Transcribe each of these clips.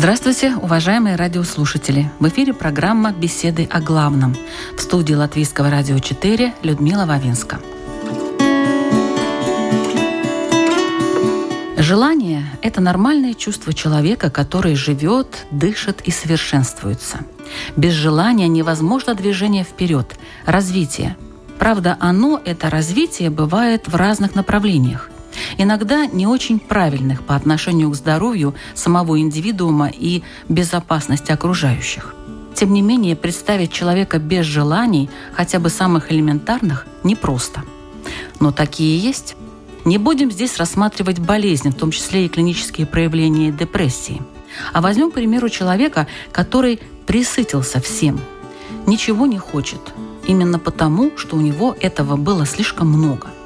Здравствуйте, уважаемые радиослушатели! В эфире программа «Беседы о главном». В студии Латвийского радио 4 Людмила Вавинска. Желание – это нормальное чувство человека, который живет, дышит и совершенствуется. Без желания невозможно движение вперед, развитие. Правда, оно, это развитие, бывает в разных направлениях – иногда не очень правильных по отношению к здоровью самого индивидуума и безопасности окружающих. Тем не менее, представить человека без желаний, хотя бы самых элементарных, непросто. Но такие есть. Не будем здесь рассматривать болезни, в том числе и клинические проявления депрессии. А возьмем, к примеру, человека, который присытился всем, ничего не хочет, именно потому, что у него этого было слишком много –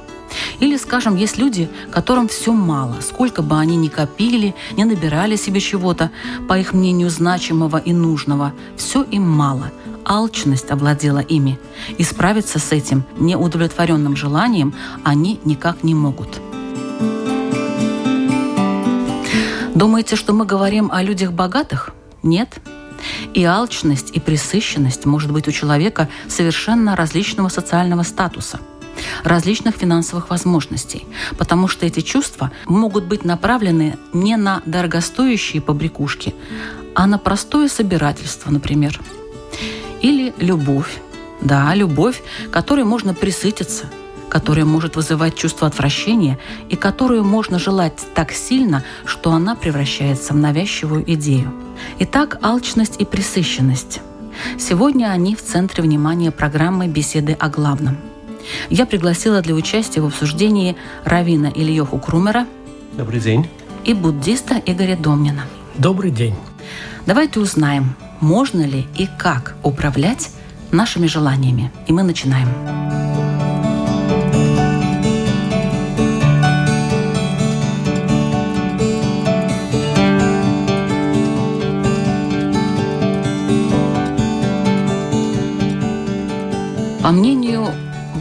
или, скажем, есть люди, которым все мало, сколько бы они ни копили, не набирали себе чего-то, по их мнению, значимого и нужного, все им мало. Алчность овладела ими. И справиться с этим неудовлетворенным желанием они никак не могут. Думаете, что мы говорим о людях богатых? Нет. И алчность, и пресыщенность может быть у человека совершенно различного социального статуса – различных финансовых возможностей, потому что эти чувства могут быть направлены не на дорогостоящие побрякушки, а на простое собирательство, например. Или любовь. Да, любовь, которой можно присытиться, которая может вызывать чувство отвращения и которую можно желать так сильно, что она превращается в навязчивую идею. Итак, алчность и присыщенность. Сегодня они в центре внимания программы «Беседы о главном». Я пригласила для участия в обсуждении равина Ильеху Крумера. Добрый день. И буддиста Игоря Домнина. Добрый день. Давайте узнаем, можно ли и как управлять нашими желаниями. И мы начинаем. По мнению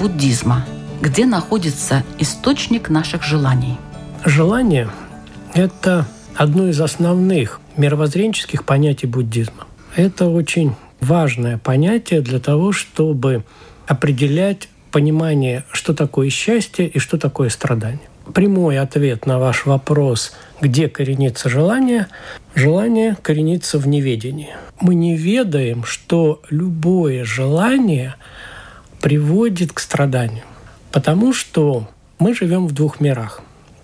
буддизма, где находится источник наших желаний? Желание – это одно из основных мировоззренческих понятий буддизма. Это очень важное понятие для того, чтобы определять понимание, что такое счастье и что такое страдание. Прямой ответ на ваш вопрос, где коренится желание, желание коренится в неведении. Мы не ведаем, что любое желание – приводит к страданию. Потому что мы живем в двух мирах.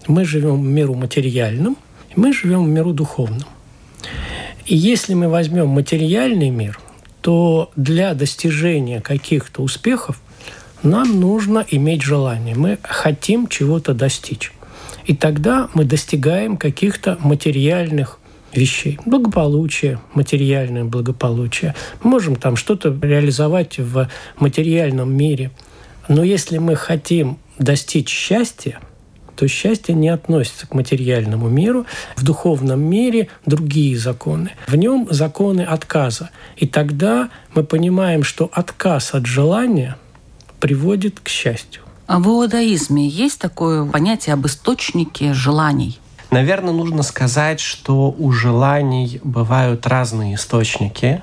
Мы живем в миру материальном, и мы живем в миру духовном. И если мы возьмем материальный мир, то для достижения каких-то успехов нам нужно иметь желание. Мы хотим чего-то достичь. И тогда мы достигаем каких-то материальных вещей. Благополучие, материальное благополучие. Мы можем там что-то реализовать в материальном мире. Но если мы хотим достичь счастья, то счастье не относится к материальному миру. В духовном мире другие законы. В нем законы отказа. И тогда мы понимаем, что отказ от желания приводит к счастью. А в иудаизме есть такое понятие об источнике желаний? Наверное, нужно сказать, что у желаний бывают разные источники.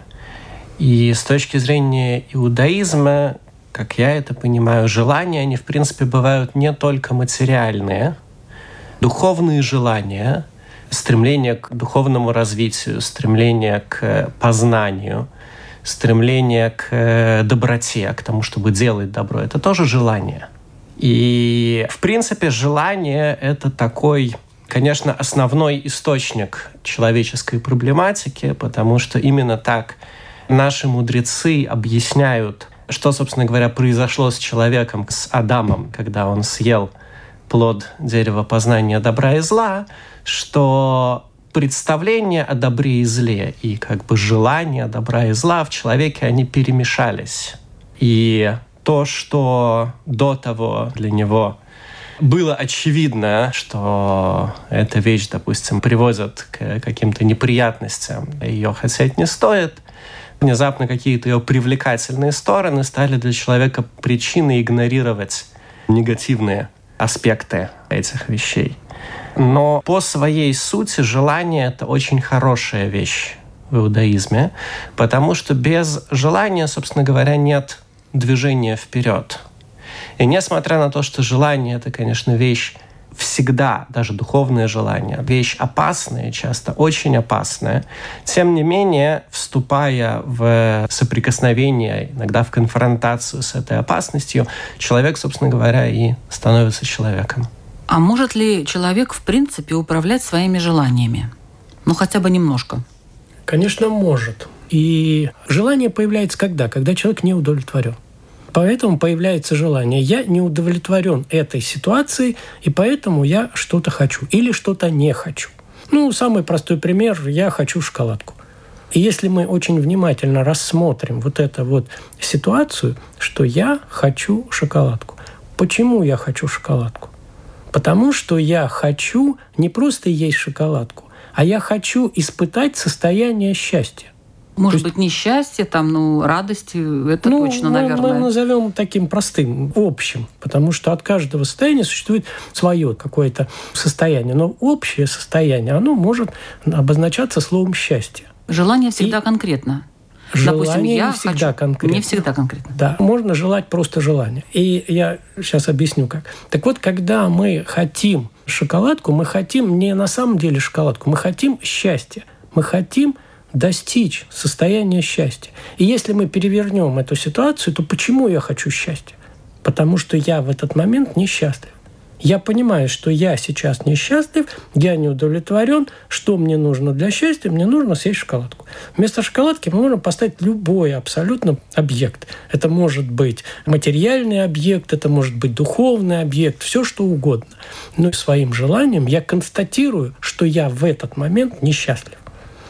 И с точки зрения иудаизма, как я это понимаю, желания, они, в принципе, бывают не только материальные, духовные желания, стремление к духовному развитию, стремление к познанию, стремление к доброте, к тому, чтобы делать добро. Это тоже желание. И, в принципе, желание — это такой конечно, основной источник человеческой проблематики, потому что именно так наши мудрецы объясняют, что, собственно говоря, произошло с человеком, с Адамом, когда он съел плод дерева познания добра и зла, что представления о добре и зле и как бы желания добра и зла в человеке, они перемешались. И то, что до того для него было очевидно, что эта вещь, допустим, приводит к каким-то неприятностям, ее хотеть не стоит, внезапно какие-то ее привлекательные стороны стали для человека причиной игнорировать негативные аспекты этих вещей. Но по своей сути желание — это очень хорошая вещь в иудаизме, потому что без желания, собственно говоря, нет движения вперед. И несмотря на то, что желание — это, конечно, вещь всегда, даже духовное желание, вещь опасная, часто очень опасная. Тем не менее, вступая в соприкосновение, иногда в конфронтацию с этой опасностью, человек, собственно говоря, и становится человеком. А может ли человек, в принципе, управлять своими желаниями? Ну, хотя бы немножко. Конечно, может. И желание появляется когда? Когда человек не удовлетворен. Поэтому появляется желание. Я не удовлетворен этой ситуацией, и поэтому я что-то хочу или что-то не хочу. Ну, самый простой пример – я хочу шоколадку. И если мы очень внимательно рассмотрим вот эту вот ситуацию, что я хочу шоколадку. Почему я хочу шоколадку? Потому что я хочу не просто есть шоколадку, а я хочу испытать состояние счастья. Может быть, несчастье, там, ну, радости, это ну, точно, мы, наверное. Мы назовем таким простым, общим, потому что от каждого состояния существует свое какое-то состояние. Но общее состояние, оно может обозначаться словом счастье. Желание всегда И... конкретно. Желание Допустим, я не всегда хочу... конкретно. Не всегда конкретно. Да, можно желать просто желание. И я сейчас объясню как. Так вот, когда мы хотим шоколадку, мы хотим не на самом деле шоколадку, мы хотим счастья. Мы хотим достичь состояния счастья. И если мы перевернем эту ситуацию, то почему я хочу счастья? Потому что я в этот момент несчастлив. Я понимаю, что я сейчас несчастлив, я не удовлетворен. Что мне нужно для счастья? Мне нужно съесть шоколадку. Вместо шоколадки мы можем поставить любой абсолютно объект. Это может быть материальный объект, это может быть духовный объект, все что угодно. Но своим желанием я констатирую, что я в этот момент несчастлив.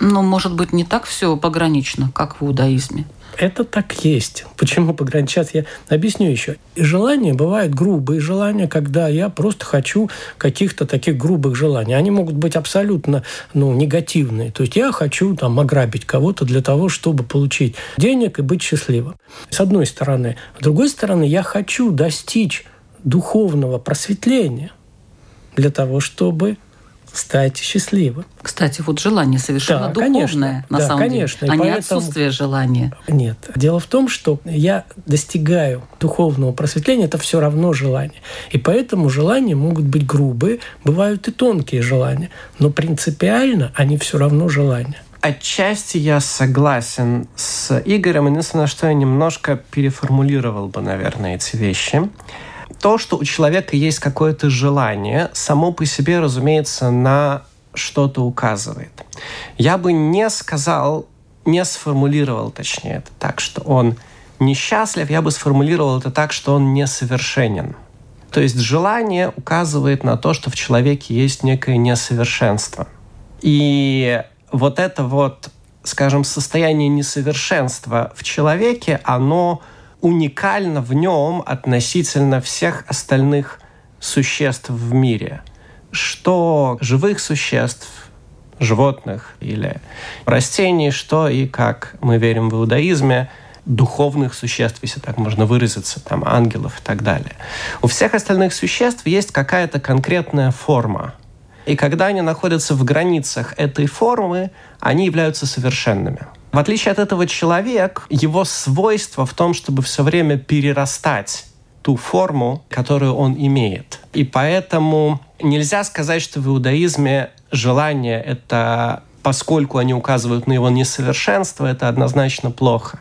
Но, может быть, не так все погранично, как в иудаизме. Это так есть. Почему погранично? Сейчас я объясню еще. И желания бывают грубые желания, когда я просто хочу каких-то таких грубых желаний. Они могут быть абсолютно ну, негативные. То есть я хочу там ограбить кого-то для того, чтобы получить денег и быть счастливым. С одной стороны. С другой стороны, я хочу достичь духовного просветления для того, чтобы стать счастливым. Кстати, вот желание совершенно да, духовное, конечно, на да, самом конечно. деле, а поэтому... не отсутствие желания. Нет. Дело в том, что я достигаю духовного просветления, это все равно желание. И поэтому желания могут быть грубые, бывают и тонкие желания, но принципиально они все равно желания. Отчасти я согласен с Игорем. Единственное, что я немножко переформулировал бы, наверное, эти вещи то, что у человека есть какое-то желание, само по себе, разумеется, на что-то указывает. Я бы не сказал, не сформулировал, точнее, это так, что он несчастлив, я бы сформулировал это так, что он несовершенен. То есть желание указывает на то, что в человеке есть некое несовершенство. И вот это вот, скажем, состояние несовершенства в человеке, оно уникально в нем относительно всех остальных существ в мире. Что живых существ, животных или растений, что и, как мы верим в иудаизме, духовных существ, если так можно выразиться, там, ангелов и так далее. У всех остальных существ есть какая-то конкретная форма. И когда они находятся в границах этой формы, они являются совершенными. В отличие от этого человек, его свойство в том, чтобы все время перерастать ту форму, которую он имеет. И поэтому нельзя сказать, что в иудаизме желание — это поскольку они указывают на его несовершенство, это однозначно плохо.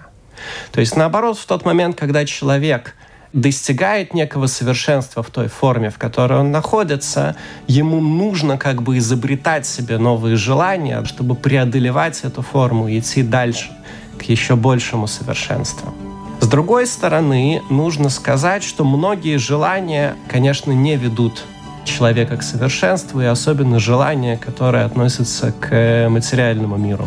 То есть, наоборот, в тот момент, когда человек достигает некого совершенства в той форме, в которой он находится, ему нужно как бы изобретать себе новые желания, чтобы преодолевать эту форму и идти дальше к еще большему совершенству. С другой стороны, нужно сказать, что многие желания, конечно, не ведут человека к совершенству и особенно желания, которые относятся к материальному миру.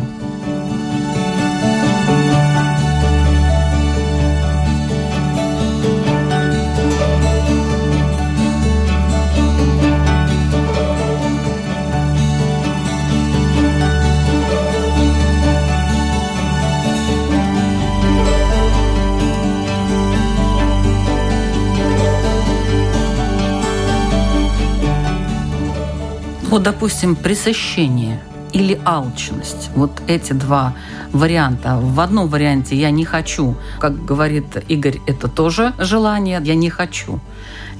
Вот, допустим, пресыщение или алчность. Вот эти два варианта. В одном варианте я не хочу, как говорит Игорь, это тоже желание, я не хочу.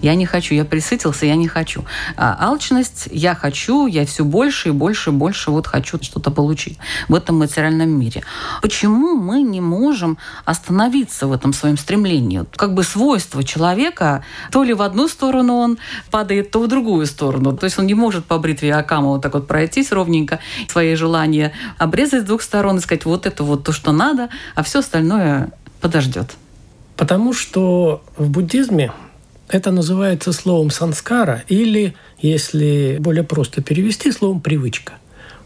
Я не хочу, я присытился, я не хочу. А алчность, я хочу, я все больше и больше и больше вот хочу что-то получить в этом материальном мире. Почему мы не можем остановиться в этом своем стремлении? Как бы свойство человека, то ли в одну сторону он падает, то в другую сторону. То есть он не может по бритве Акама вот так вот пройтись ровненько, свои желания обрезать с двух сторон и сказать, вот это вот то, что надо, а все остальное подождет. Потому что в буддизме это называется словом санскара или, если более просто перевести, словом привычка.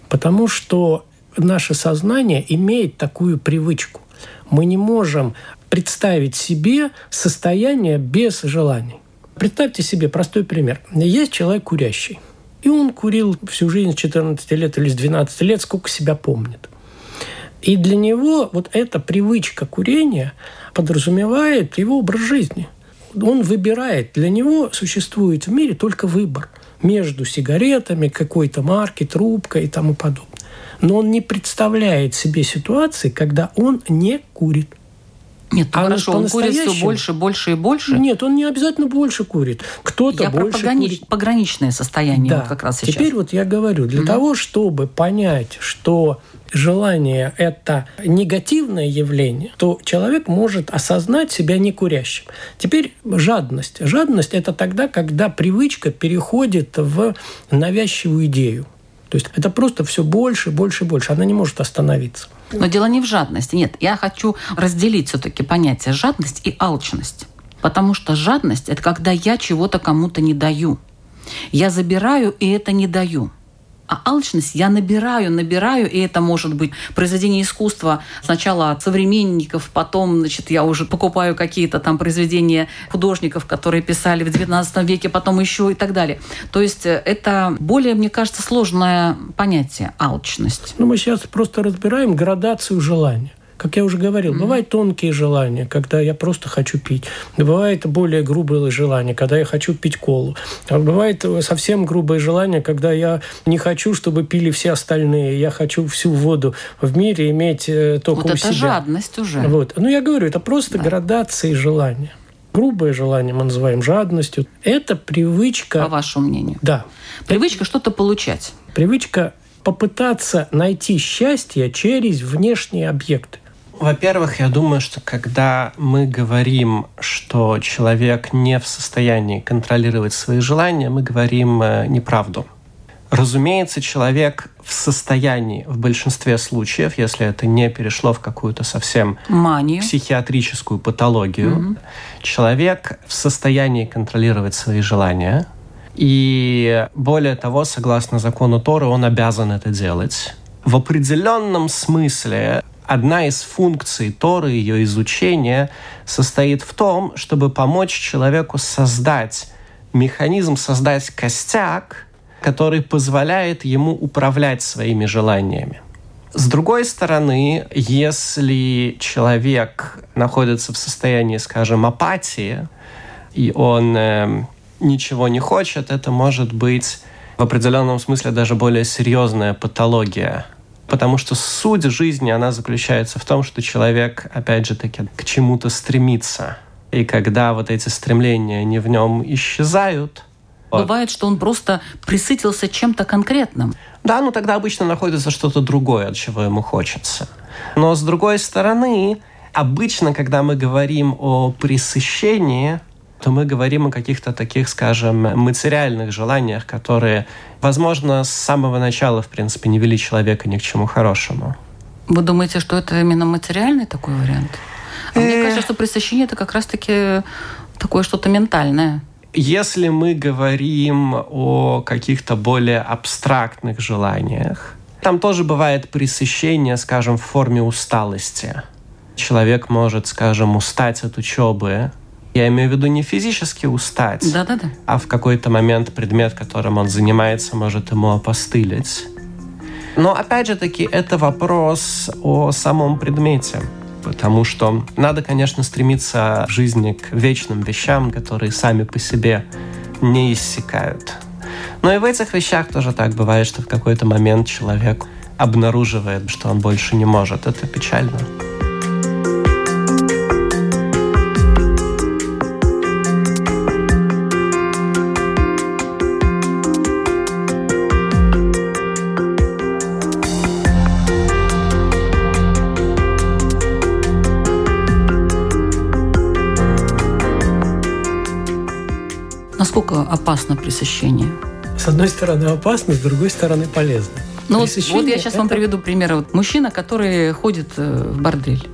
Потому что наше сознание имеет такую привычку. Мы не можем представить себе состояние без желаний. Представьте себе простой пример. Есть человек курящий. И он курил всю жизнь с 14 лет или с 12 лет, сколько себя помнит. И для него вот эта привычка курения подразумевает его образ жизни – он выбирает. Для него существует в мире только выбор между сигаретами, какой-то марки, трубкой и тому подобное. Но он не представляет себе ситуации, когда он не курит. Нет, а хорошо, он курит все больше, больше и больше. Нет, он не обязательно больше курит. Кто-то я больше про погранич... курит. пограничное состояние да. вот как раз сейчас. Теперь вот я говорю, для mm того, чтобы понять, что желание – это негативное явление, то человек может осознать себя некурящим. Теперь жадность. Жадность – это тогда, когда привычка переходит в навязчивую идею. То есть это просто все больше, больше, больше. Она не может остановиться. Но дело не в жадности. Нет, я хочу разделить все-таки понятие жадность и алчность. Потому что жадность – это когда я чего-то кому-то не даю. Я забираю и это не даю. А алчность я набираю, набираю, и это может быть произведение искусства сначала от современников, потом, значит, я уже покупаю какие-то там произведения художников, которые писали в XIX веке, потом еще и так далее. То есть э, это более, мне кажется, сложное понятие алчность. Ну, мы сейчас просто разбираем градацию желания. Как я уже говорил, mm-hmm. бывают тонкие желания, когда я просто хочу пить. Бывает более грубое желание, когда я хочу пить колу. А бывает совсем грубое желание, когда я не хочу, чтобы пили все остальные. Я хочу всю воду в мире иметь э, только вот у себя. это жадность уже. Вот. Ну, я говорю, это просто да. градации желания. Грубое желание мы называем жадностью. Это привычка... По вашему мнению. Да. Привычка что-то получать. Привычка попытаться найти счастье через внешние объекты. Во-первых, я думаю, что когда мы говорим, что человек не в состоянии контролировать свои желания, мы говорим э, неправду. Разумеется, человек в состоянии в большинстве случаев, если это не перешло в какую-то совсем Манию. психиатрическую патологию, угу. человек в состоянии контролировать свои желания. И более того, согласно закону Торы, он обязан это делать. В определенном смысле одна из функций Торы, ее изучения, состоит в том, чтобы помочь человеку создать механизм, создать костяк, который позволяет ему управлять своими желаниями. С другой стороны, если человек находится в состоянии, скажем, апатии, и он э, ничего не хочет, это может быть в определенном смысле даже более серьезная патология Потому что суть жизни, она заключается в том, что человек, опять же таки, к чему-то стремится. И когда вот эти стремления, они в нем исчезают, Бывает, что он просто присытился чем-то конкретным. Да, ну тогда обычно находится что-то другое, от чего ему хочется. Но с другой стороны, обычно, когда мы говорим о присыщении, то мы говорим о каких-то таких, скажем, материальных желаниях, которые, возможно, с самого начала, в принципе, не вели человека ни к чему хорошему. Вы думаете, что это именно материальный такой вариант? А мне кажется, что пресыщение – это как раз-таки такое что-то ментальное. Если мы говорим о каких-то более абстрактных желаниях, там тоже бывает пресыщение, скажем, в форме усталости. Человек может, скажем, устать от учебы. Я имею в виду не физически устать, да -да -да. а в какой-то момент предмет, которым он занимается, может ему опостылить. Но опять же таки, это вопрос о самом предмете. Потому что надо, конечно, стремиться в жизни к вечным вещам, которые сами по себе не иссякают. Но и в этих вещах тоже так бывает, что в какой-то момент человек обнаруживает, что он больше не может. Это печально. Насколько опасно пресыщение? С одной стороны опасно, с другой стороны полезно. Ну вот, вот я сейчас это... вам приведу пример. Вот мужчина, который ходит э, в бордель.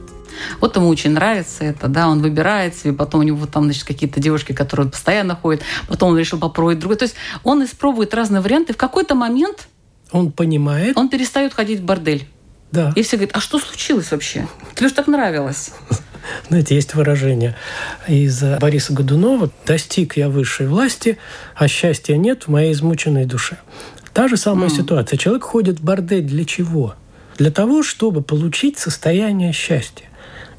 Вот ему очень нравится это, да, он выбирает себе, потом у него там, значит, какие-то девушки, которые постоянно ходят, потом он решил попробовать другое. То есть он испробует разные варианты, в какой-то момент он понимает. Он перестает ходить в бордель. Да. И все говорят, а что случилось вообще? Тебе же так нравилось. Знаете, есть выражение из Бориса Годунова «Достиг я высшей власти, а счастья нет в моей измученной душе». Та же самая mm. ситуация. Человек ходит в бордель для чего? Для того, чтобы получить состояние счастья.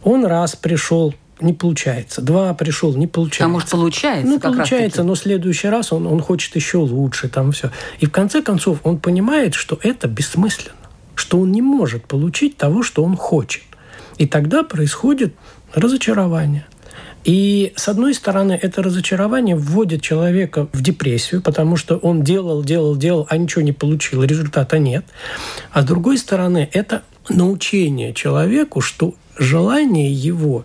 Он раз пришел, не получается. Два пришел, не получается. А может, получается? Ну, получается, но в следующий раз он, он хочет еще лучше, там все. И в конце концов он понимает, что это бессмысленно, что он не может получить того, что он хочет. И тогда происходит разочарование. И, с одной стороны, это разочарование вводит человека в депрессию, потому что он делал, делал, делал, а ничего не получил, результата нет. А с другой стороны, это научение человеку, что желание его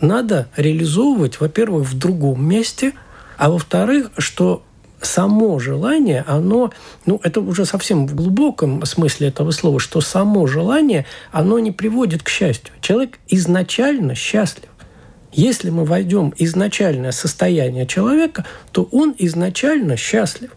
надо реализовывать, во-первых, в другом месте, а во-вторых, что само желание, оно, ну, это уже совсем в глубоком смысле этого слова, что само желание, оно не приводит к счастью. Человек изначально счастлив. Если мы войдем в изначальное состояние человека, то он изначально счастлив.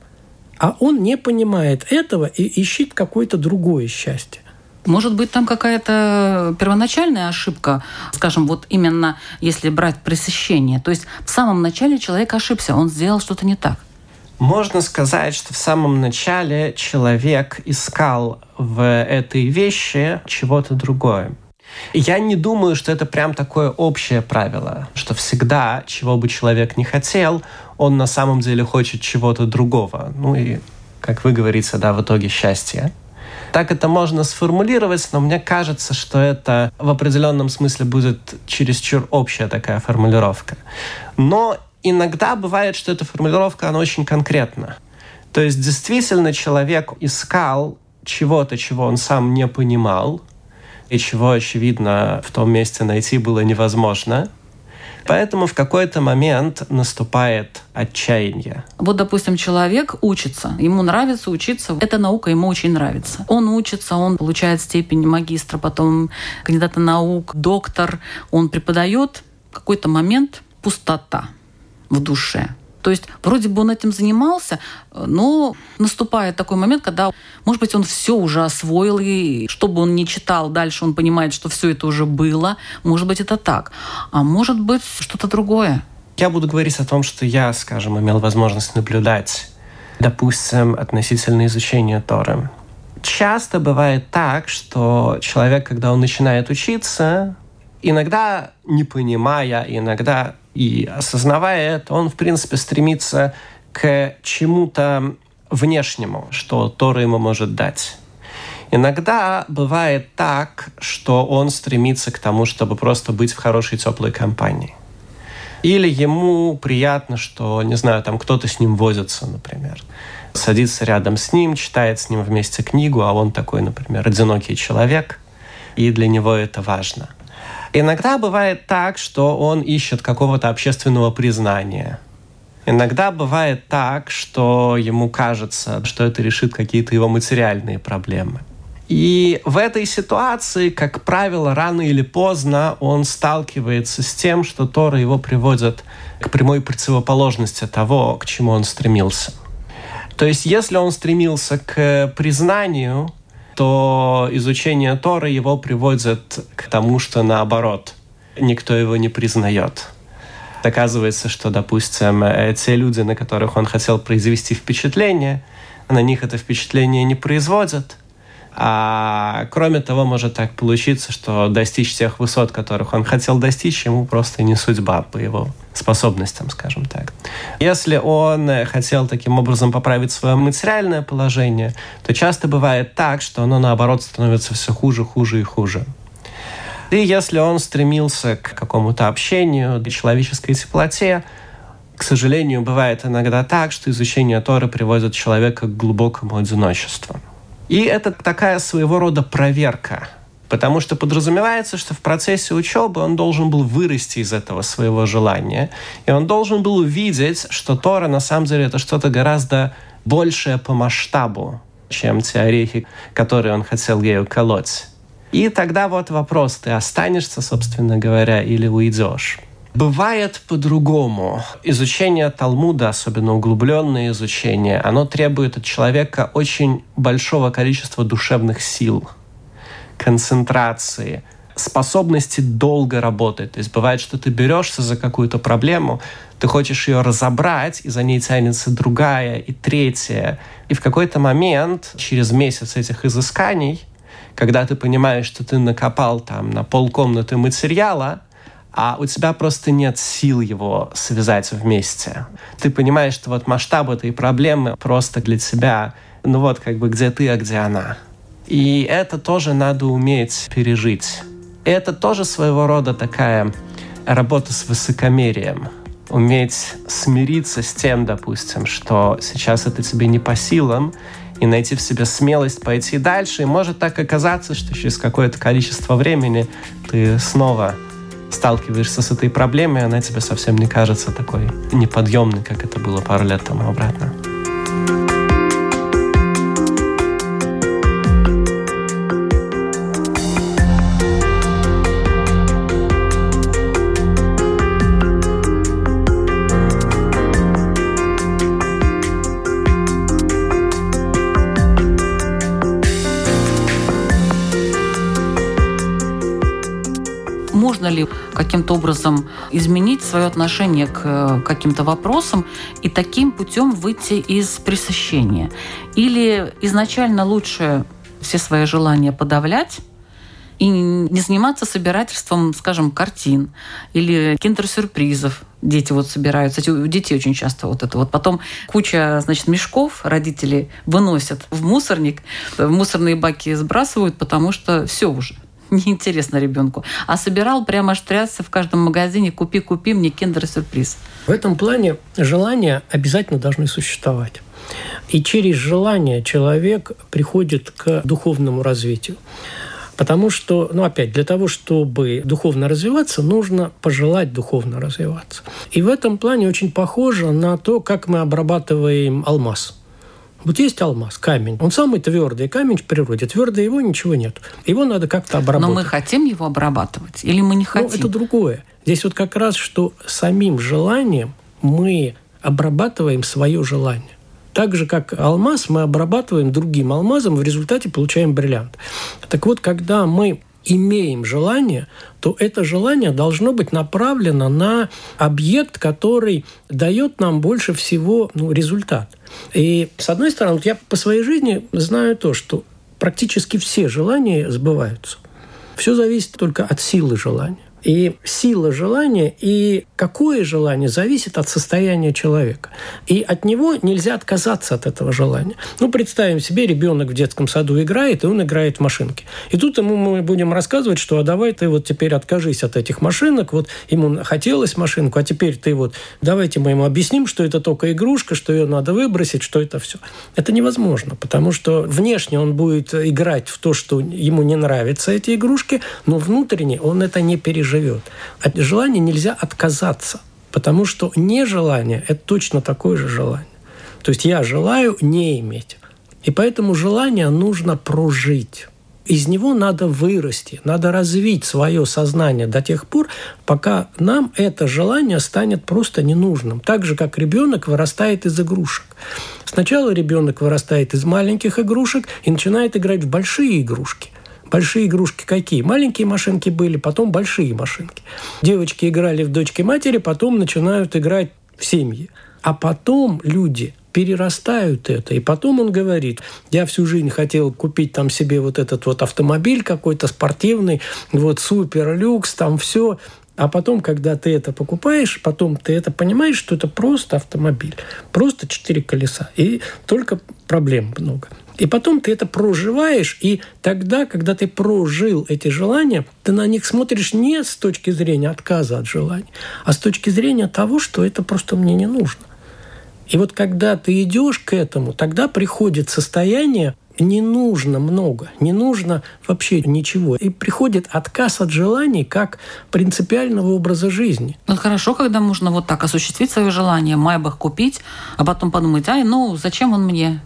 А он не понимает этого и ищет какое-то другое счастье. Может быть, там какая-то первоначальная ошибка, скажем, вот именно если брать пресыщение. То есть в самом начале человек ошибся, он сделал что-то не так. Можно сказать, что в самом начале человек искал в этой вещи чего-то другое. Я не думаю, что это прям такое общее правило, что всегда, чего бы человек не хотел, он на самом деле хочет чего-то другого. Ну и, как вы говорите, да, в итоге счастье. Так это можно сформулировать, но мне кажется, что это в определенном смысле будет чересчур общая такая формулировка. Но иногда бывает, что эта формулировка, она очень конкретна. То есть действительно человек искал чего-то, чего он сам не понимал, и чего, очевидно, в том месте найти было невозможно. Поэтому в какой-то момент наступает отчаяние. Вот, допустим, человек учится, ему нравится учиться, эта наука ему очень нравится. Он учится, он получает степень магистра, потом кандидата наук, доктор, он преподает, в какой-то момент пустота в душе. То есть вроде бы он этим занимался, но наступает такой момент, когда, может быть, он все уже освоил, и что бы он ни читал дальше, он понимает, что все это уже было. Может быть, это так. А может быть, что-то другое. Я буду говорить о том, что я, скажем, имел возможность наблюдать, допустим, относительно изучения Торы. Часто бывает так, что человек, когда он начинает учиться, иногда не понимая, иногда и осознавая это, он, в принципе, стремится к чему-то внешнему, что Тора ему может дать. Иногда бывает так, что он стремится к тому, чтобы просто быть в хорошей теплой компании. Или ему приятно, что, не знаю, там кто-то с ним возится, например. Садится рядом с ним, читает с ним вместе книгу, а он такой, например, одинокий человек, и для него это важно. Иногда бывает так, что он ищет какого-то общественного признания. Иногда бывает так, что ему кажется, что это решит какие-то его материальные проблемы. И в этой ситуации, как правило, рано или поздно он сталкивается с тем, что Тора его приводит к прямой противоположности того, к чему он стремился. То есть, если он стремился к признанию, то изучение Торы его приводит к тому, что наоборот, никто его не признает. Оказывается, что, допустим, э, те люди, на которых он хотел произвести впечатление, на них это впечатление не производят – а кроме того, может так получиться, что достичь тех высот, которых он хотел достичь, ему просто не судьба по его способностям, скажем так. Если он хотел таким образом поправить свое материальное положение, то часто бывает так, что оно наоборот становится все хуже, хуже и хуже. И если он стремился к какому-то общению, к человеческой теплоте, к сожалению, бывает иногда так, что изучение Торы приводит человека к глубокому одиночеству. И это такая своего рода проверка. Потому что подразумевается, что в процессе учебы он должен был вырасти из этого своего желания. И он должен был увидеть, что Тора на самом деле это что-то гораздо большее по масштабу, чем те орехи, которые он хотел ею колоть. И тогда вот вопрос, ты останешься, собственно говоря, или уйдешь. Бывает по-другому. Изучение Талмуда, особенно углубленное изучение, оно требует от человека очень большого количества душевных сил, концентрации, способности долго работать. То есть бывает, что ты берешься за какую-то проблему, ты хочешь ее разобрать, и за ней тянется другая и третья. И в какой-то момент, через месяц этих изысканий, когда ты понимаешь, что ты накопал там на полкомнаты материала, а у тебя просто нет сил его связать вместе. Ты понимаешь, что вот масштаб этой проблемы просто для тебя, ну вот как бы где ты, а где она. И это тоже надо уметь пережить. Это тоже своего рода такая работа с высокомерием. Уметь смириться с тем, допустим, что сейчас это тебе не по силам, и найти в себе смелость пойти дальше. И может так оказаться, что через какое-то количество времени ты снова сталкиваешься с этой проблемой, она тебе совсем не кажется такой неподъемной, как это было пару лет тому обратно. Можно ли каким-то образом изменить свое отношение к э, каким-то вопросам и таким путем выйти из пресыщения? Или изначально лучше все свои желания подавлять, и не заниматься собирательством, скажем, картин или киндер-сюрпризов. Дети вот собирают. Кстати, у детей очень часто вот это вот. Потом куча, значит, мешков родители выносят в мусорник, в мусорные баки сбрасывают, потому что все уже неинтересно ребенку. А собирал прямо аж трясся в каждом магазине «Купи, купи мне киндер-сюрприз». В этом плане желания обязательно должны существовать. И через желание человек приходит к духовному развитию. Потому что, ну опять, для того, чтобы духовно развиваться, нужно пожелать духовно развиваться. И в этом плане очень похоже на то, как мы обрабатываем алмаз – вот есть алмаз, камень. Он самый твердый камень в природе. Твердый его ничего нет. Его надо как-то обработать. Но мы хотим его обрабатывать или мы не ну, хотим? Ну, это другое. Здесь вот как раз, что самим желанием мы обрабатываем свое желание. Так же, как алмаз, мы обрабатываем другим алмазом, в результате получаем бриллиант. Так вот, когда мы имеем желание, то это желание должно быть направлено на объект, который дает нам больше всего ну, результат. И, с одной стороны, вот я по своей жизни знаю то, что практически все желания сбываются. Все зависит только от силы желания. И сила желания и какое желание зависит от состояния человека. И от него нельзя отказаться от этого желания. Ну, представим себе, ребенок в детском саду играет, и он играет в машинки. И тут ему мы будем рассказывать, что а давай ты вот теперь откажись от этих машинок, вот ему хотелось машинку, а теперь ты вот давайте мы ему объясним, что это только игрушка, что ее надо выбросить, что это все. Это невозможно, потому что внешне он будет играть в то, что ему не нравятся эти игрушки, но внутренне он это не переживает живет. От желания нельзя отказаться, потому что нежелание – это точно такое же желание. То есть я желаю не иметь. И поэтому желание нужно прожить. из него надо вырасти, надо развить свое сознание до тех пор, пока нам это желание станет просто ненужным. Так же, как ребенок вырастает из игрушек. Сначала ребенок вырастает из маленьких игрушек и начинает играть в большие игрушки. Большие игрушки какие? Маленькие машинки были, потом большие машинки. Девочки играли в дочки матери, потом начинают играть в семьи. А потом люди перерастают это. И потом он говорит, я всю жизнь хотел купить там себе вот этот вот автомобиль какой-то спортивный, вот супер люкс, там все. А потом, когда ты это покупаешь, потом ты это понимаешь, что это просто автомобиль, просто четыре колеса, и только проблем много. И потом ты это проживаешь, и тогда, когда ты прожил эти желания, ты на них смотришь не с точки зрения отказа от желаний, а с точки зрения того, что это просто мне не нужно. И вот когда ты идешь к этому, тогда приходит состояние, не нужно много, не нужно вообще ничего. И приходит отказ от желаний как принципиального образа жизни. Ну хорошо, когда можно вот так осуществить свое желание, майбах купить, а потом подумать, ай, ну зачем он мне?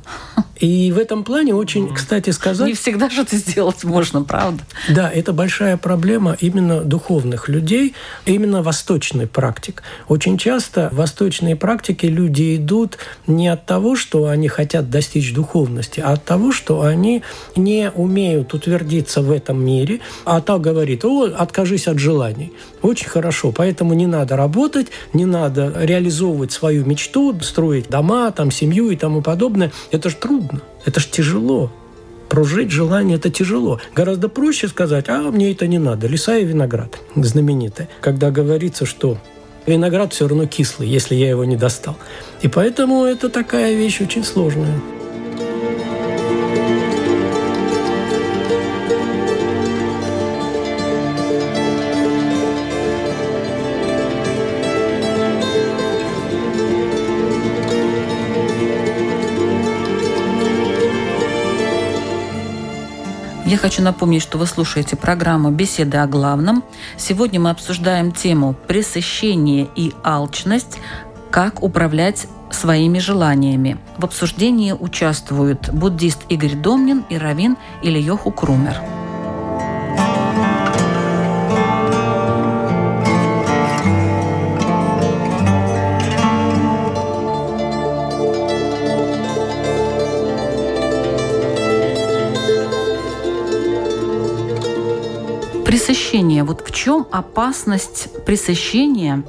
И в этом плане очень, кстати сказать... Не всегда же это сделать можно, правда? Да, это большая проблема именно духовных людей, именно восточный практик. Очень часто в восточные практики люди идут не от того, что они хотят достичь духовности, а от того, что они не умеют утвердиться в этом мире, а так говорит, о, откажись от желаний. Очень хорошо, поэтому не надо работать, не надо реализовывать свою мечту, строить дома, там, семью и тому подобное. Это же трудно. Это ж тяжело. Прожить желание – это тяжело. Гораздо проще сказать, а мне это не надо. Лиса и виноград знаменитые. Когда говорится, что виноград все равно кислый, если я его не достал. И поэтому это такая вещь очень сложная. Я хочу напомнить, что вы слушаете программу «Беседы о главном». Сегодня мы обсуждаем тему «Пресыщение и алчность. Как управлять своими желаниями». В обсуждении участвуют буддист Игорь Домнин и раввин Ильёху Крумер. Пресыщение. Вот в чем опасность пресыщения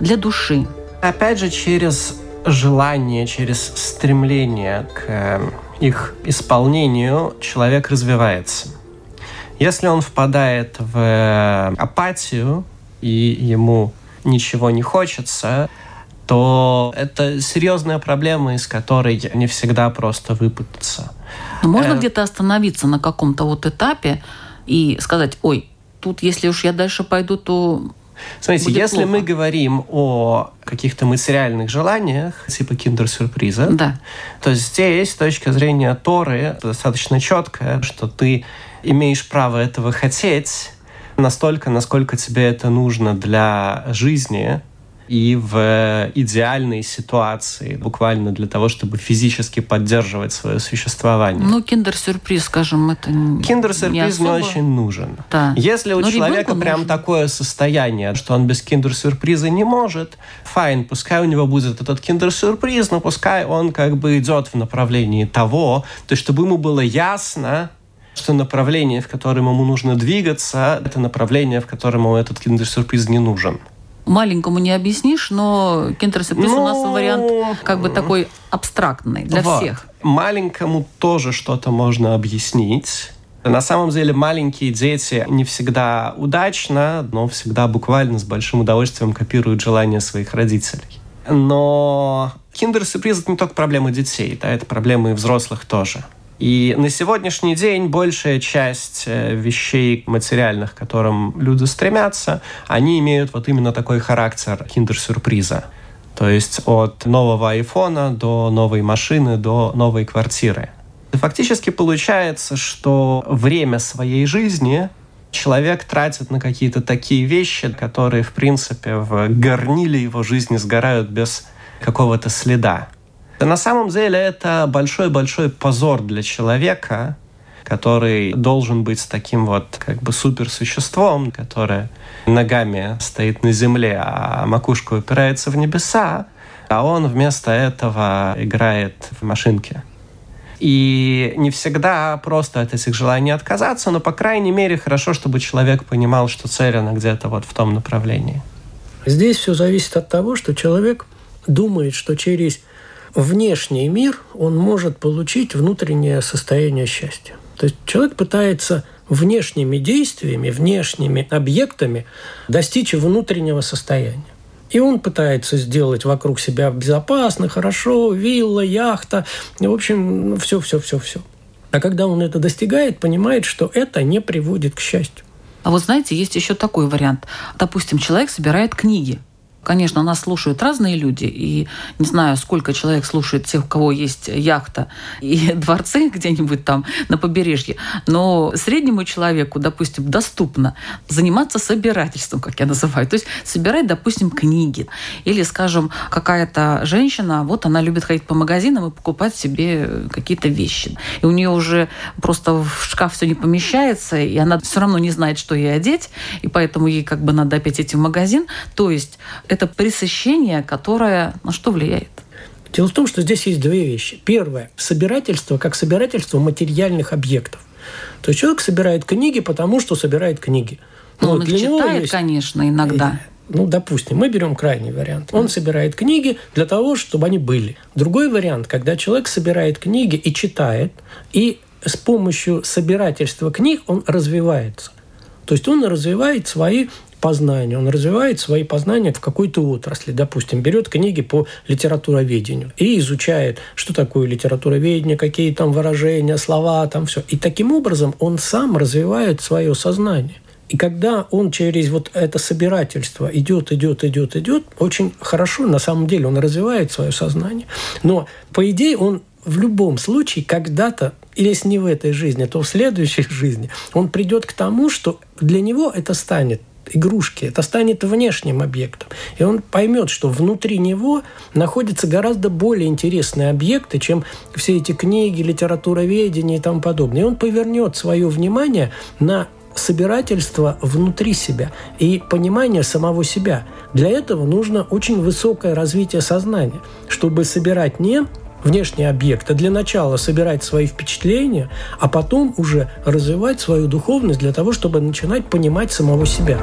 для души? Опять же, через желание, через стремление к э, их исполнению человек развивается. Если он впадает в э, апатию и ему ничего не хочется, то это серьезная проблема, из которой не всегда просто выпутаться. Но можно э... где-то остановиться на каком-то вот этапе и сказать, ой, тут, если уж я дальше пойду, то Смотрите, будет если плохо. мы говорим о каких-то материальных желаниях, типа киндер-сюрприза, да. то здесь с точки зрения Торы достаточно четко, что ты имеешь право этого хотеть настолько, насколько тебе это нужно для жизни, и в идеальной ситуации, буквально для того, чтобы физически поддерживать свое существование. Ну, киндер-сюрприз, скажем, это Киндер-сюрприз не, не, особо... очень нужен. Да. Если у Но человека прям нужен. такое состояние, что он без киндер-сюрприза не может, fine, пускай у него будет этот киндер-сюрприз, но пускай он как бы идет в направлении того, то есть чтобы ему было ясно, что направление, в котором ему нужно двигаться, это направление, в котором ему этот киндер-сюрприз не нужен. Маленькому не объяснишь, но киндер-сюрприз Ну, у нас вариант как бы такой абстрактный для Вот. всех. Маленькому тоже что-то можно объяснить. На самом деле маленькие дети не всегда удачно, но всегда буквально с большим удовольствием копируют желания своих родителей. Но киндер-сюрприз – это не только проблема детей, да, это проблема и взрослых тоже. И на сегодняшний день большая часть э, вещей материальных, к которым люди стремятся, они имеют вот именно такой характер киндер-сюрприза. То есть от нового айфона до новой машины, до новой квартиры. И фактически получается, что время своей жизни человек тратит на какие-то такие вещи, которые, в принципе, в горниле его жизни сгорают без какого-то следа. На самом деле это большой-большой позор для человека, который должен быть таким вот как бы суперсуществом, которое ногами стоит на земле, а макушка упирается в небеса, а он вместо этого играет в машинке. И не всегда просто от этих желаний отказаться, но, по крайней мере, хорошо, чтобы человек понимал, что цель, она где-то вот в том направлении. Здесь все зависит от того, что человек думает, что через внешний мир он может получить внутреннее состояние счастья. То есть человек пытается внешними действиями, внешними объектами достичь внутреннего состояния. И он пытается сделать вокруг себя безопасно, хорошо, вилла, яхта, в общем, все-все-все-все. А когда он это достигает, понимает, что это не приводит к счастью. А вот знаете, есть еще такой вариант. Допустим, человек собирает книги – Конечно, нас слушают разные люди, и не знаю, сколько человек слушает тех, у кого есть яхта и дворцы где-нибудь там на побережье, но среднему человеку, допустим, доступно заниматься собирательством, как я называю, то есть собирать, допустим, книги. Или, скажем, какая-то женщина, вот она любит ходить по магазинам и покупать себе какие-то вещи. И у нее уже просто в шкаф все не помещается, и она все равно не знает, что ей одеть, и поэтому ей как бы надо опять идти в магазин. То есть это пресыщение, которое на что влияет? Дело в том, что здесь есть две вещи. Первое – собирательство как собирательство материальных объектов. То есть человек собирает книги, потому что собирает книги. Ну, он их читает, есть... конечно, иногда. Ну, допустим, мы берем крайний вариант. Он собирает книги для того, чтобы они были. Другой вариант, когда человек собирает книги и читает, и с помощью собирательства книг он развивается. То есть он развивает свои познания, он развивает свои познания в какой-то отрасли. Допустим, берет книги по литературоведению и изучает, что такое литературоведение, какие там выражения, слова, там все. И таким образом он сам развивает свое сознание. И когда он через вот это собирательство идет, идет, идет, идет, очень хорошо, на самом деле, он развивает свое сознание. Но, по идее, он в любом случае когда-то, если не в этой жизни, то в следующей жизни, он придет к тому, что для него это станет игрушки. Это станет внешним объектом. И он поймет, что внутри него находятся гораздо более интересные объекты, чем все эти книги, литературоведение и тому подобное. И он повернет свое внимание на собирательство внутри себя и понимание самого себя. Для этого нужно очень высокое развитие сознания, чтобы собирать не внешний объект, а для начала собирать свои впечатления, а потом уже развивать свою духовность для того, чтобы начинать понимать самого себя.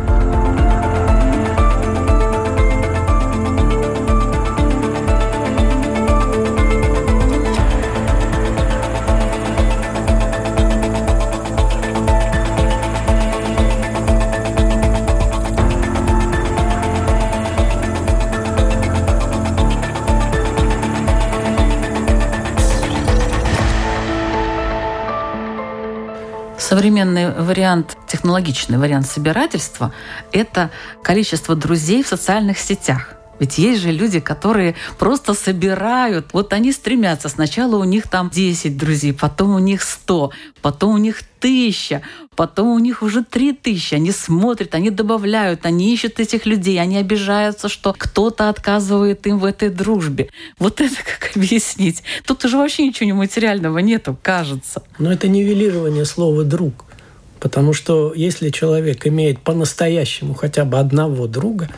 Современный вариант, технологичный вариант собирательства – это количество друзей в социальных сетях. Ведь есть же люди, которые просто собирают. Вот они стремятся. Сначала у них там 10 друзей, потом у них 100, потом у них тысяча, потом у них уже три тысячи. Они смотрят, они добавляют, они ищут этих людей, они обижаются, что кто-то отказывает им в этой дружбе. Вот это как объяснить? Тут уже вообще ничего нематериального нету, кажется. Но это нивелирование слова «друг». Потому что если человек имеет по-настоящему хотя бы одного друга,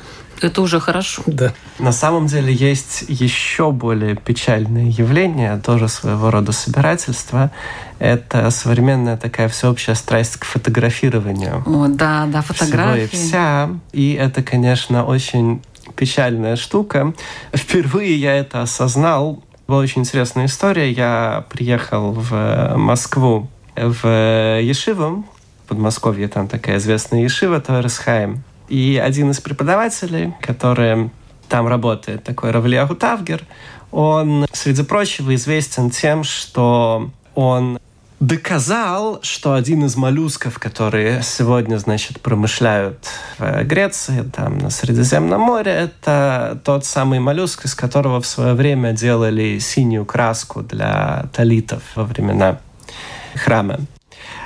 это уже хорошо. Да. На самом деле есть еще более печальное явление, тоже своего рода собирательство. Это современная такая всеобщая страсть к фотографированию. О, да, да, фотографии. Всего и вся. И это, конечно, очень печальная штука. Впервые я это осознал. Была очень интересная история. Я приехал в Москву в Ешиву, в Подмосковье, там такая известная Ешива, Торесхайм. И один из преподавателей, который там работает, такой Равлиаху Тавгер, он, среди прочего, известен тем, что он доказал, что один из моллюсков, которые сегодня, значит, промышляют в Греции, там, на Средиземном море, это тот самый моллюск, из которого в свое время делали синюю краску для талитов во времена храма.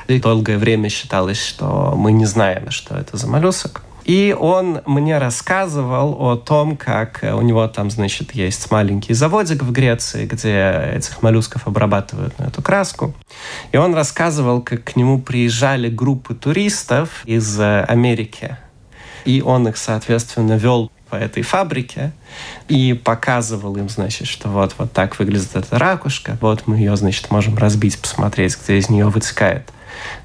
И долгое время считалось, что мы не знаем, что это за моллюсок. И он мне рассказывал о том, как у него там, значит, есть маленький заводик в Греции, где этих моллюсков обрабатывают на эту краску. И он рассказывал, как к нему приезжали группы туристов из Америки. И он их, соответственно, вел по этой фабрике и показывал им, значит, что вот, вот так выглядит эта ракушка, вот мы ее, значит, можем разбить, посмотреть, где из нее вытекает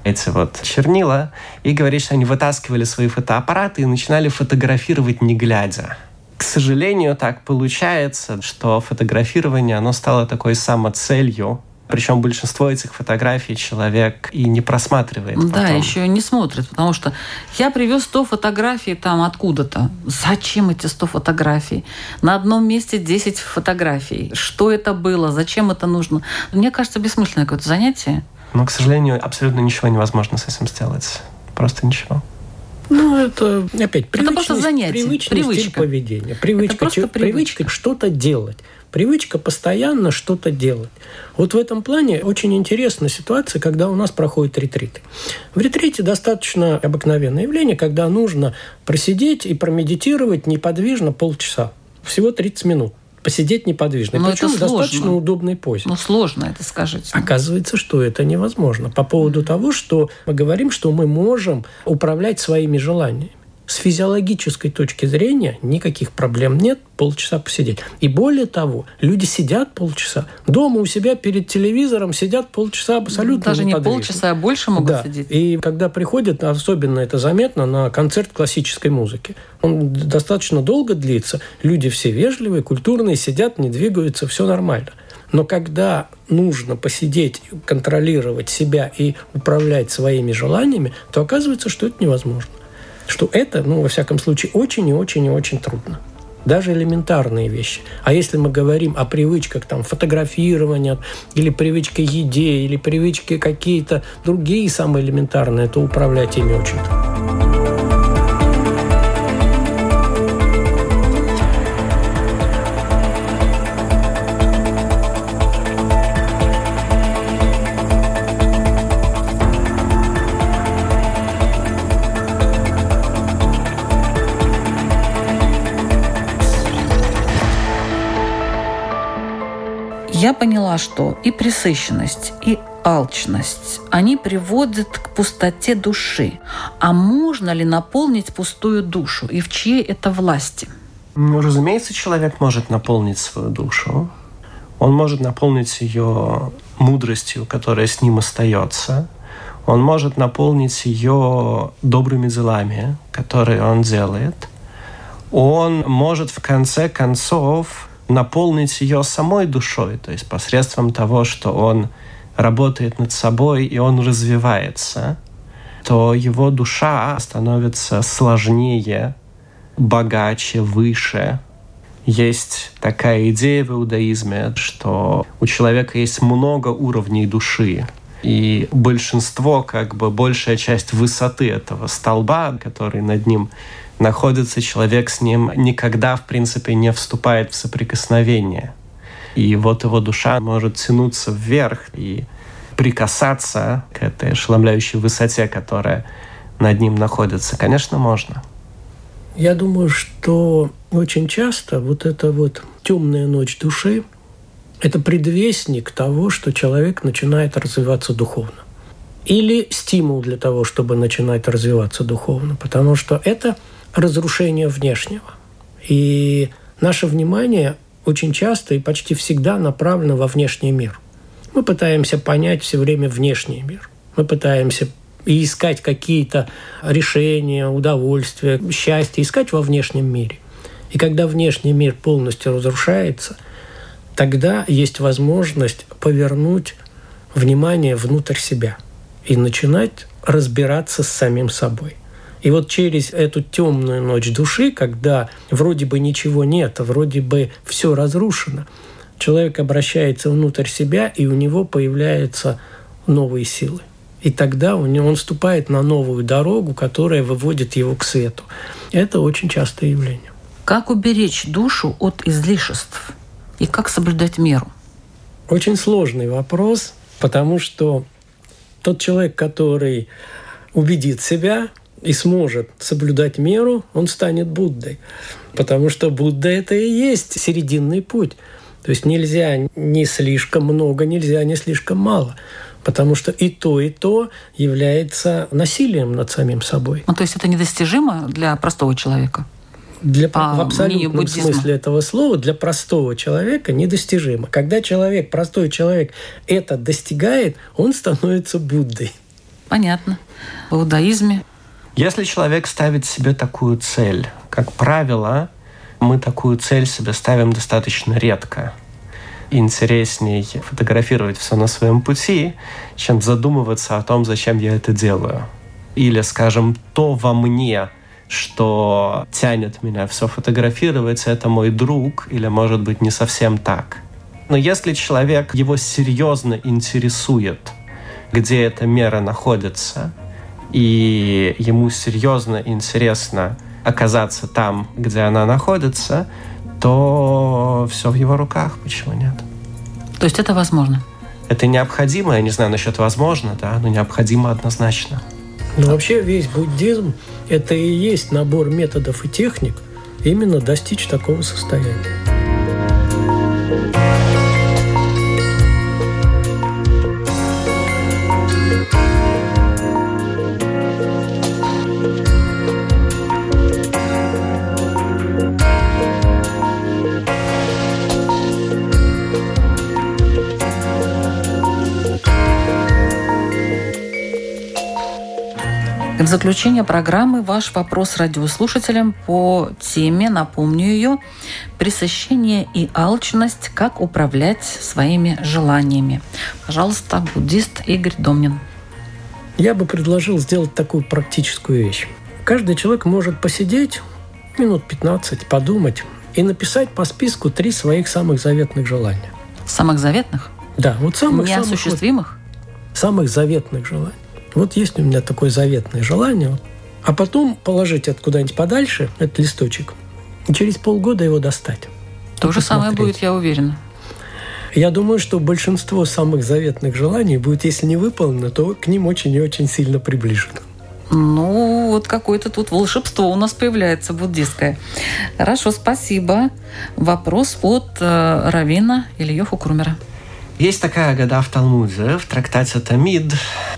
эти вот чернила, и говорит, что они вытаскивали свои фотоаппараты и начинали фотографировать не глядя. К сожалению, так получается, что фотографирование, оно стало такой самоцелью причем большинство этих фотографий человек и не просматривает. Да, потом. еще не смотрит, потому что я привез 100 фотографий там откуда-то. Зачем эти 100 фотографий? На одном месте 10 фотографий. Что это было? Зачем это нужно? Мне кажется, бессмысленное какое-то занятие. Но, к сожалению, абсолютно ничего невозможно с этим сделать. Просто ничего. Ну, это опять привычность, это просто занятие, привычность привычка. поведения. Привычка, это просто привычка. привычка что-то делать. Привычка постоянно что-то делать. Вот в этом плане очень интересная ситуация, когда у нас проходят ретриты. В ретрите достаточно обыкновенное явление, когда нужно просидеть и промедитировать неподвижно полчаса. Всего 30 минут посидеть неподвижно. Но Причем в достаточно удобной позе. Ну, сложно это, скажите. Оказывается, что это невозможно. По поводу того, что мы говорим, что мы можем управлять своими желаниями. С физиологической точки зрения никаких проблем нет полчаса посидеть. И более того, люди сидят полчаса. Дома у себя перед телевизором сидят полчаса абсолютно Даже не полчаса, а больше могут да. сидеть. И когда приходят, особенно это заметно, на концерт классической музыки. Он достаточно долго длится. Люди все вежливые, культурные, сидят, не двигаются, все нормально. Но когда нужно посидеть, контролировать себя и управлять своими желаниями, то оказывается, что это невозможно что это, ну, во всяком случае, очень и очень и очень трудно. Даже элементарные вещи. А если мы говорим о привычках там, фотографирования, или привычке еде, или привычке какие-то другие самые элементарные, то управлять ими очень трудно. Я поняла, что и пресыщенность, и алчность, они приводят к пустоте души. А можно ли наполнить пустую душу? И в чьей это власти? Ну, разумеется, человек может наполнить свою душу. Он может наполнить ее мудростью, которая с ним остается. Он может наполнить ее добрыми делами, которые он делает. Он может в конце концов наполнить ее самой душой, то есть посредством того, что он работает над собой и он развивается, то его душа становится сложнее, богаче, выше. Есть такая идея в иудаизме, что у человека есть много уровней души, и большинство, как бы большая часть высоты этого столба, который над ним находится, человек с ним никогда, в принципе, не вступает в соприкосновение. И вот его душа может тянуться вверх и прикасаться к этой ошеломляющей высоте, которая над ним находится. Конечно, можно. Я думаю, что очень часто вот эта вот темная ночь души – это предвестник того, что человек начинает развиваться духовно. Или стимул для того, чтобы начинать развиваться духовно. Потому что это – разрушения внешнего. И наше внимание очень часто и почти всегда направлено во внешний мир. Мы пытаемся понять все время внешний мир. Мы пытаемся и искать какие-то решения, удовольствия, счастье, искать во внешнем мире. И когда внешний мир полностью разрушается, тогда есть возможность повернуть внимание внутрь себя и начинать разбираться с самим собой. И вот через эту темную ночь души, когда вроде бы ничего нет, вроде бы все разрушено, человек обращается внутрь себя, и у него появляются новые силы. И тогда он вступает на новую дорогу, которая выводит его к свету. Это очень частое явление. Как уберечь душу от излишеств? И как соблюдать меру? Очень сложный вопрос, потому что тот человек, который убедит себя, и сможет соблюдать меру, он станет Буддой. Потому что Будда – это и есть серединный путь. То есть нельзя не слишком много, нельзя не слишком мало. Потому что и то, и то является насилием над самим собой. Ну, то есть это недостижимо для простого человека? Для, а, в абсолютном смысле этого слова для простого человека недостижимо. Когда человек, простой человек, это достигает, он становится Буддой. Понятно. В иудаизме если человек ставит себе такую цель, как правило, мы такую цель себе ставим достаточно редко. Интересней фотографировать все на своем пути, чем задумываться о том, зачем я это делаю. Или, скажем, то во мне, что тянет меня все фотографировать, это мой друг, или, может быть, не совсем так. Но если человек, его серьезно интересует, где эта мера находится, и ему серьезно интересно оказаться там, где она находится, то все в его руках, почему нет? То есть это возможно? Это необходимо, я не знаю насчет возможно, да, но необходимо однозначно. Ну, вообще весь буддизм – это и есть набор методов и техник именно достичь такого состояния. Заключение программы ваш вопрос радиослушателям по теме, напомню ее, пресыщение и алчность, как управлять своими желаниями. Пожалуйста, буддист Игорь Домнин. Я бы предложил сделать такую практическую вещь. Каждый человек может посидеть минут 15, подумать и написать по списку три своих самых заветных желания. Самых заветных? Да, вот самых Неосуществимых? Самых, самых заветных желаний. Вот есть у меня такое заветное желание. А потом положить это куда-нибудь подальше, этот листочек, и через полгода его достать. То же самое будет, я уверена. Я думаю, что большинство самых заветных желаний будет, если не выполнено, то к ним очень и очень сильно приближено. Ну, вот какое-то тут волшебство у нас появляется буддистское. Хорошо, спасибо. Вопрос от э, Равина Ильёху Крумера. Есть такая года в Талмуде, в трактате Тамид,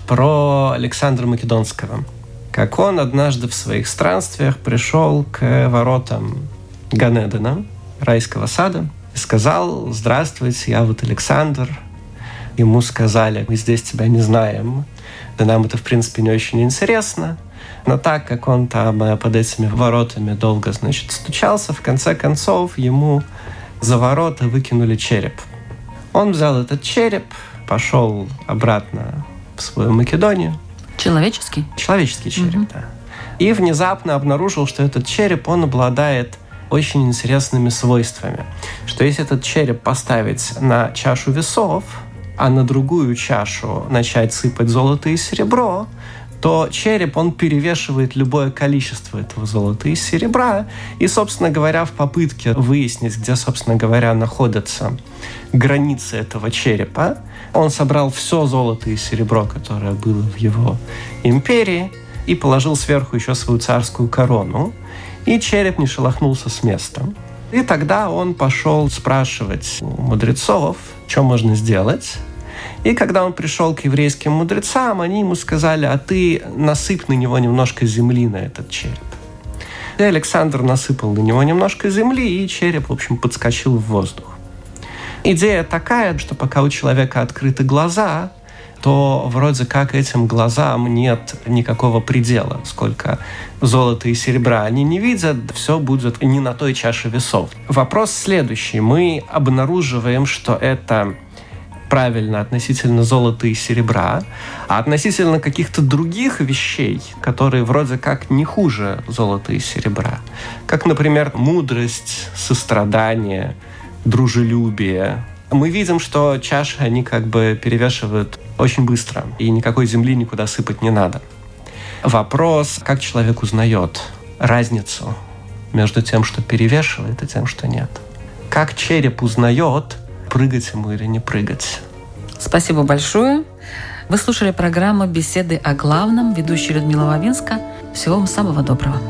про Александра Македонского. Как он однажды в своих странствиях пришел к воротам Ганедена, райского сада, и сказал, здравствуйте, я вот Александр. Ему сказали, мы здесь тебя не знаем, да нам это, в принципе, не очень интересно. Но так как он там э, под этими воротами долго, значит, стучался, в конце концов ему за ворота выкинули череп – он взял этот череп, пошел обратно в свою Македонию. Человеческий? Человеческий череп, угу. да. И внезапно обнаружил, что этот череп, он обладает очень интересными свойствами. Что если этот череп поставить на чашу весов, а на другую чашу начать сыпать золото и серебро, то череп, он перевешивает любое количество этого золота и серебра. И, собственно говоря, в попытке выяснить, где, собственно говоря, находятся границы этого черепа, он собрал все золото и серебро, которое было в его империи, и положил сверху еще свою царскую корону. И череп не шелохнулся с места. И тогда он пошел спрашивать у мудрецов, что можно сделать, и когда он пришел к еврейским мудрецам, они ему сказали, а ты насыпь на него немножко земли на этот череп. И Александр насыпал на него немножко земли, и череп, в общем, подскочил в воздух. Идея такая, что пока у человека открыты глаза, то вроде как этим глазам нет никакого предела, сколько золота и серебра они не видят, все будет не на той чаше весов. Вопрос следующий. Мы обнаруживаем, что это правильно относительно золота и серебра, а относительно каких-то других вещей, которые вроде как не хуже золота и серебра, как, например, мудрость, сострадание, дружелюбие, мы видим, что чаши, они как бы перевешивают очень быстро, и никакой земли никуда сыпать не надо. Вопрос, как человек узнает разницу между тем, что перевешивает, и тем, что нет. Как череп узнает, прыгать ему или не прыгать. Спасибо большое. Вы слушали программу «Беседы о главном». Ведущая Людмила Вавинска. Всего вам самого доброго.